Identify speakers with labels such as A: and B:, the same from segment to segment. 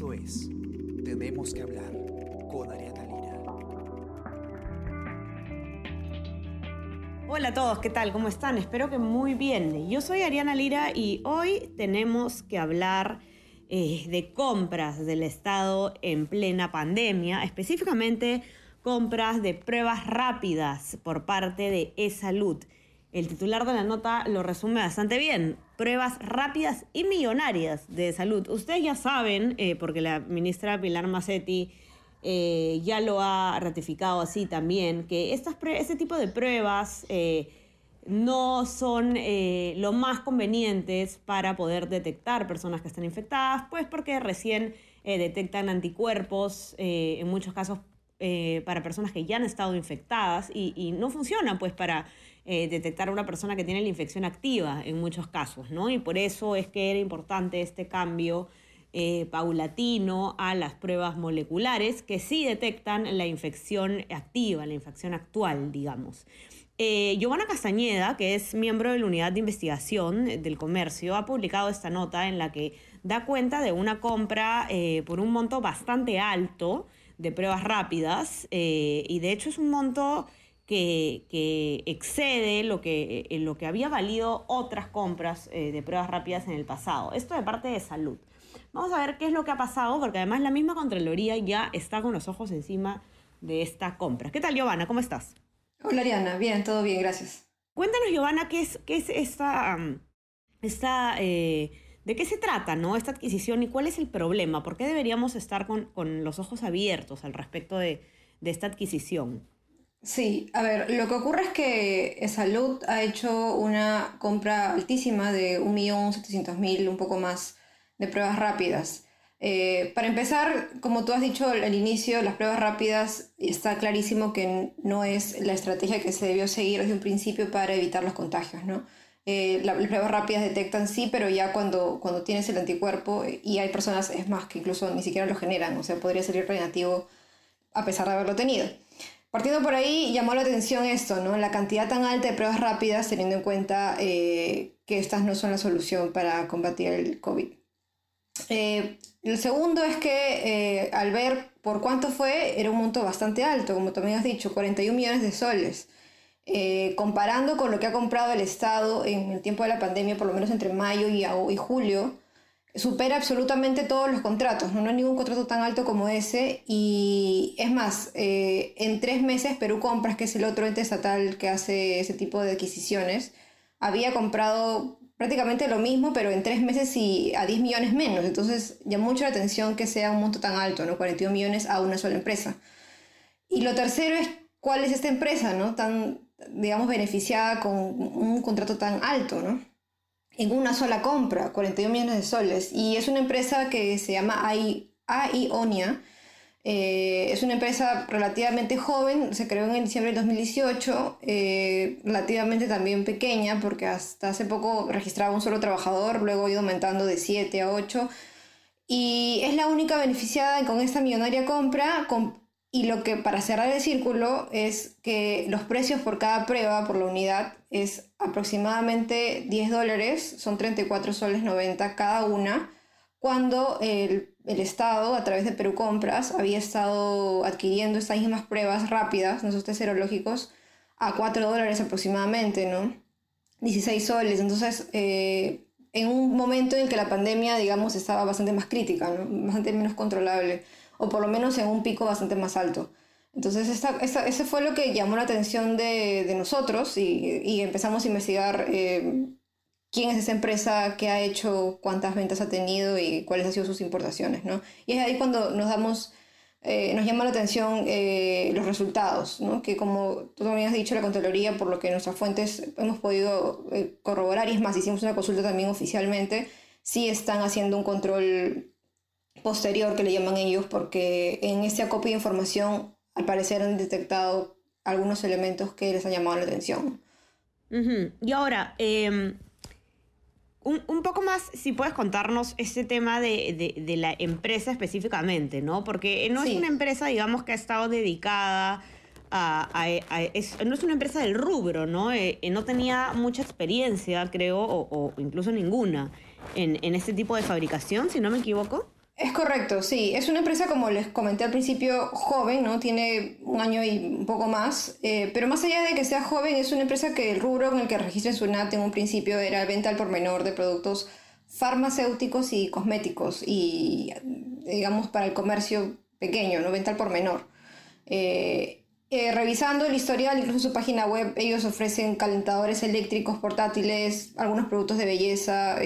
A: Esto es Tenemos que hablar con Ariana Lira.
B: Hola a todos, ¿qué tal? ¿Cómo están? Espero que muy bien. Yo soy Ariana Lira y hoy tenemos que hablar eh, de compras del Estado en plena pandemia, específicamente compras de pruebas rápidas por parte de eSalud. El titular de la nota lo resume bastante bien. Pruebas rápidas y millonarias de salud. Ustedes ya saben, eh, porque la ministra Pilar Macetti eh, ya lo ha ratificado así también, que este tipo de pruebas eh, no son lo más convenientes para poder detectar personas que están infectadas, pues porque recién detectan anticuerpos, en muchos casos eh, para personas que ya han estado infectadas y, no funcionan pues para eh, detectar a una persona que tiene la infección activa en muchos casos, ¿no? Y por eso es que era importante este cambio eh, paulatino a las pruebas moleculares que sí detectan la infección activa, la infección actual, digamos. Giovanna Castañeda, que es miembro de la Unidad de Investigación del Comercio, ha publicado esta nota en la que da cuenta de una compra por un monto bastante alto de pruebas rápidas eh, y de hecho es un monto que, excede lo que, eh, lo que había valido otras compras eh, de pruebas rápidas en el pasado. Esto de parte de salud. Vamos a ver qué es lo que ha pasado, porque además la misma Contraloría ya está con los ojos encima de esta compra. ¿Qué tal, Giovanna? ¿Cómo estás?
C: Hola, Ariana. Bien, todo bien, gracias.
B: Cuéntanos, Giovanna, qué es, qué es esta, esta ¿De qué se trata ¿no? esta adquisición y cuál es el problema? ¿Por qué deberíamos estar con, los ojos abiertos al respecto de, esta adquisición?
C: Sí, a ver, lo que ocurre es que Salud ha hecho una compra altísima de 1.700.000, un poco más, de pruebas rápidas. Eh, para empezar, como tú has dicho al inicio, las pruebas rápidas está clarísimo que no es la estrategia que se debió seguir desde un principio para evitar los contagios, ¿no? Eh, las pruebas rápidas detectan sí, pero ya cuando, cuando tienes el anticuerpo, eh, y hay personas, es más, que incluso ni siquiera lo generan, o sea, podría salir negativo a pesar de haberlo tenido. Partiendo por ahí, llamó la atención esto, ¿no? La cantidad tan alta de pruebas rápidas, teniendo en cuenta eh, que estas no son la solución para combatir el COVID. el segundo es que al ver por cuánto fue, era un monto bastante alto, como también has dicho, 41 millones de soles. Eh, comparando con lo que ha comprado el Estado en el tiempo de la pandemia, por lo menos entre mayo y, julio, supera absolutamente todos los contratos. ¿no? hay ningún contrato tan alto como ese. Y es más, eh, en tres meses Perú Compras, que es el otro ente estatal que hace ese tipo de adquisiciones, había comprado prácticamente lo mismo, pero en tres meses y a 10 millones menos. Entonces llamó mucho la atención que sea un monto tan alto, ¿no? 41 millones a una sola empresa. Y lo tercero es cuál es esta empresa, ¿no? Tan, digamos, beneficiada con un contrato tan alto, ¿no? En una sola compra, 41 millones de soles. Y es una empresa que se llama AIONIA. Eh, es una empresa relativamente joven, se creó en diciembre del 2018, eh, relativamente también pequeña, porque hasta hace poco registraba un solo trabajador, luego ha ido aumentando de 7 a 8. Y es la única beneficiada con esta millonaria compra, con y lo que para cerrar el círculo es que los precios por cada prueba, por la unidad, es aproximadamente 10 dólares, son 34 soles 90 cada una, cuando el, el, Estado, a través de Perú Compras, había estado adquiriendo estas mismas pruebas rápidas, esos test serológicos, a 4 dólares aproximadamente, ¿no? 16 soles. Entonces, eh, en un momento en que la pandemia, digamos, estaba bastante más crítica, ¿no? bastante menos controlable o por lo menos en un pico bastante más alto. Entonces, esta, ese fue lo que llamó la atención de, de nosotros y, y, empezamos a investigar eh, quién es esa empresa, qué ha hecho, cuántas ventas ha tenido y cuáles han sido sus importaciones. ¿no? Y es ahí cuando nos damos, eh, nos llama la atención eh, los resultados, ¿no? que como tú también has dicho, la Contraloría, por lo que nuestras fuentes hemos podido corroborar, y es más, hicimos una consulta también oficialmente, sí están haciendo un control posterior que le llaman ellos, porque en este acopio de información al parecer han detectado algunos elementos que les han llamado la atención.
B: Y ahora, em, un, poco más, si puedes contarnos este tema de, la empresa específicamente, ¿no? Porque no es una empresa, digamos, que ha estado dedicada a... no es una empresa del rubro, ¿no? Eh, eh, no tenía mucha experiencia, creo, o, incluso ninguna, en, en este tipo de fabricación, si no me equivoco.
C: Es correcto, sí. Es una empresa, como les comenté al principio, joven, ¿no? Tiene un año y un poco más. Eh, pero más allá de que sea joven, es una empresa que el rubro en el que registra su NAT en un principio era venta al por menor de productos farmacéuticos y cosméticos. Y, digamos, para el comercio pequeño, ¿no? Venta al por menor. Eh, eh, revisando el historial, incluso su página web, ellos ofrecen calentadores eléctricos portátiles, algunos productos de belleza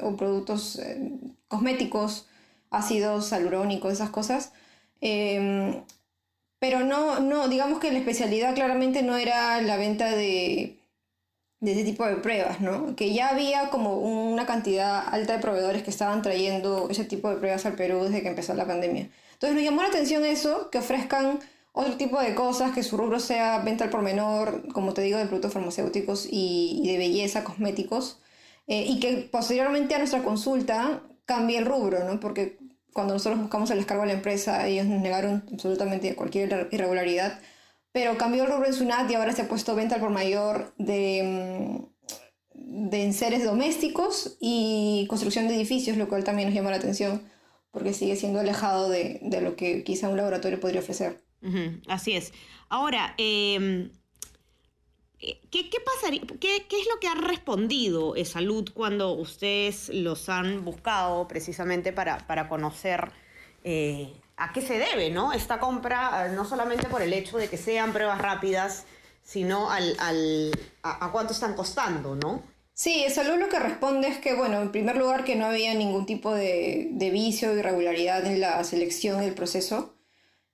C: o productos cosméticos ácidos alurónicos, esas cosas. Em, pero no, no, digamos que la especialidad claramente no era la venta de, de ese tipo de pruebas, ¿no? Que ya había como una cantidad alta de proveedores que estaban trayendo ese tipo de pruebas al Perú desde que empezó la pandemia. Entonces nos llamó la atención eso, que ofrezcan otro tipo de cosas, que su rubro sea venta al por menor, como te digo, de productos farmacéuticos y, de belleza, cosméticos, eh, y que posteriormente a nuestra consulta cambie el rubro, ¿no? Porque cuando nosotros buscamos el descargo a la empresa, ellos nos negaron absolutamente cualquier irregularidad, pero cambió el rubro en SUNAT y ahora se ha puesto venta al por mayor de, mm, de enseres domésticos y construcción de edificios, lo cual también nos llama la atención porque sigue siendo alejado de, de lo que quizá un laboratorio podría ofrecer.
B: así es. Ahora, eh, ¿Qué, pasaría? Qué, es lo que ha respondido Salud cuando ustedes los han buscado precisamente para, para conocer eh, a qué se debe ¿no? esta compra, no solamente por el hecho de que sean pruebas rápidas, sino al, a, cuánto están costando, ¿no?
C: Sí, Salud lo que responde es que, bueno, en primer lugar que no había ningún tipo de, de vicio o irregularidad en la selección del proceso.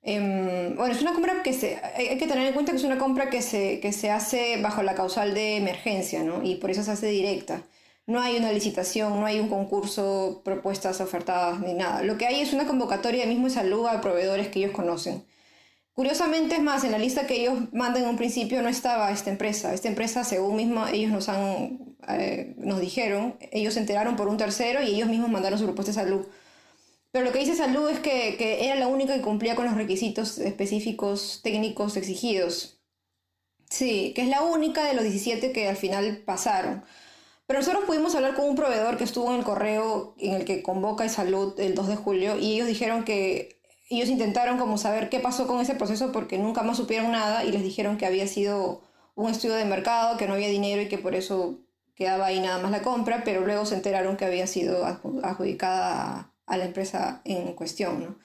C: Em, bueno, es una compra que se, hay que tener en cuenta que es una compra que se, que se hace bajo la causal de emergencia, ¿no? Y por eso se hace directa. No hay una licitación, no hay un concurso, propuestas ofertadas ni nada. Lo que hay es una convocatoria de mismo salud a proveedores que ellos conocen. Curiosamente, es más, en la lista que ellos mandan en un principio no estaba esta empresa. Esta empresa, según mismo ellos nos, han, eh, nos dijeron, ellos se enteraron por un tercero y ellos mismos mandaron su propuesta de salud. Pero lo que dice Salud es que, que, era la única que cumplía con los requisitos específicos técnicos exigidos. Sí, que es la única de los 17 que al final pasaron. Pero nosotros pudimos hablar con un proveedor que estuvo en el correo en el que convoca Salud el 2 de julio y ellos dijeron que ellos intentaron como saber qué pasó con ese proceso porque nunca más supieron nada y les dijeron que había sido un estudio de mercado, que no había dinero y que por eso quedaba ahí nada más la compra, pero luego se enteraron que había sido adjudicada a la empresa en cuestión, ¿no?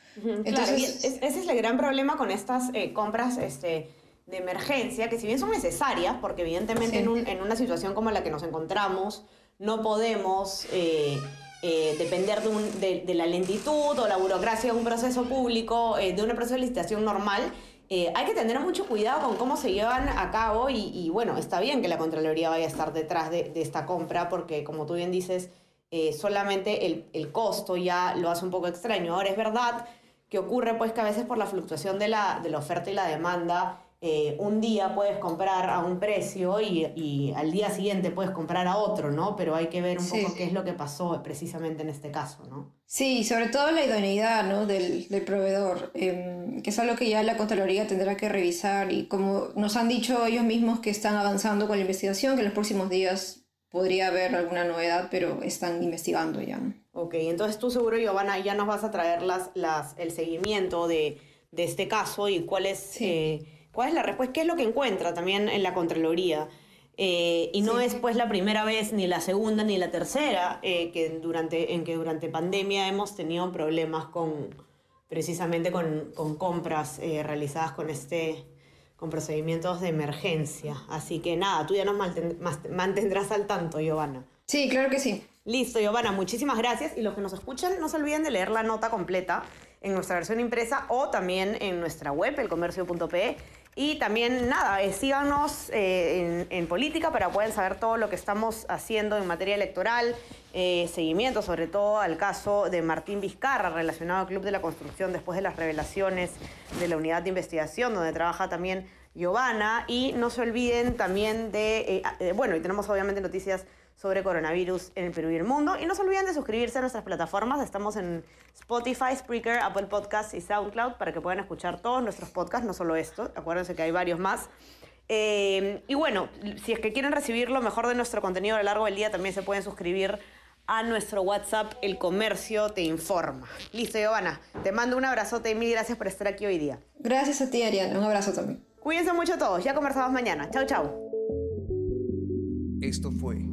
B: Entonces, ese es el gran problema con estas eh, compras este, de emergencia, que si bien son necesarias, porque evidentemente en, una situación como la que nos encontramos, no podemos eh, eh, depender de, de, la lentitud o la burocracia de un proceso público, de un proceso de licitación normal, hay que tener mucho cuidado con cómo se llevan a cabo y, y, bueno, está bien que la Contraloría vaya a estar detrás de, de esta compra, porque como tú bien dices, eh, solamente el, el, costo ya lo hace un poco extraño. Ahora es verdad que ocurre pues que a veces por la fluctuación de la, de la oferta y la demanda, eh, un día puedes comprar a un precio y, y, al día siguiente puedes comprar a otro, ¿no? Pero hay que ver un poco qué es lo que pasó precisamente en este caso, ¿no?
C: Sí, sobre todo la idoneidad ¿no? del, del proveedor, em, que es algo que ya la Contraloría tendrá que revisar y como nos han dicho ellos mismos que están avanzando con la investigación, que en los próximos días podría haber alguna novedad, pero están investigando ya.
B: Ok, entonces tú seguro, Giovanna, ya nos vas a traer las, las, el seguimiento de, de este caso y cuál es, eh, cuál es la respuesta, qué es lo que encuentra también en la Contraloría. Eh, y no es pues la primera vez, ni la segunda, ni la tercera, eh, que durante, en que durante pandemia hemos tenido problemas con precisamente con, con compras realizadas con este, con procedimientos de emergencia. Así que nada, tú ya nos mantendrás al tanto, Giovanna.
C: Sí, claro que sí.
B: Listo, Giovanna, muchísimas gracias. Y los que nos escuchan, no se olviden de leer la nota completa en nuestra versión impresa o también en nuestra web, elcomercio.pe. Y también, nada, eh, síganos eh, en, política para poder saber todo lo que estamos haciendo en materia electoral, eh, seguimiento sobre todo al caso de Martín Vizcarra relacionado al Club de la Construcción después de las revelaciones de la unidad de investigación donde trabaja también Giovanna. Y no se olviden también de, bueno, y tenemos obviamente noticias sobre coronavirus en el Perú y el mundo. Y no se olviden de suscribirse a nuestras plataformas. Estamos en Spotify, Spreaker, Apple Podcasts y SoundCloud para que puedan escuchar todos nuestros podcasts, no solo esto. Acuérdense que hay varios más. Eh, y bueno, si es que quieren recibir lo mejor de nuestro contenido a lo largo del día, también se pueden suscribir a nuestro WhatsApp El Comercio Te Informa. Listo, Giovanna. Te mando un abrazote y mil gracias por estar aquí hoy día.
C: Gracias a ti, Ariana. Un abrazo también.
B: Cuídense mucho todos. Ya conversamos mañana. Chau, chau.
A: Esto fue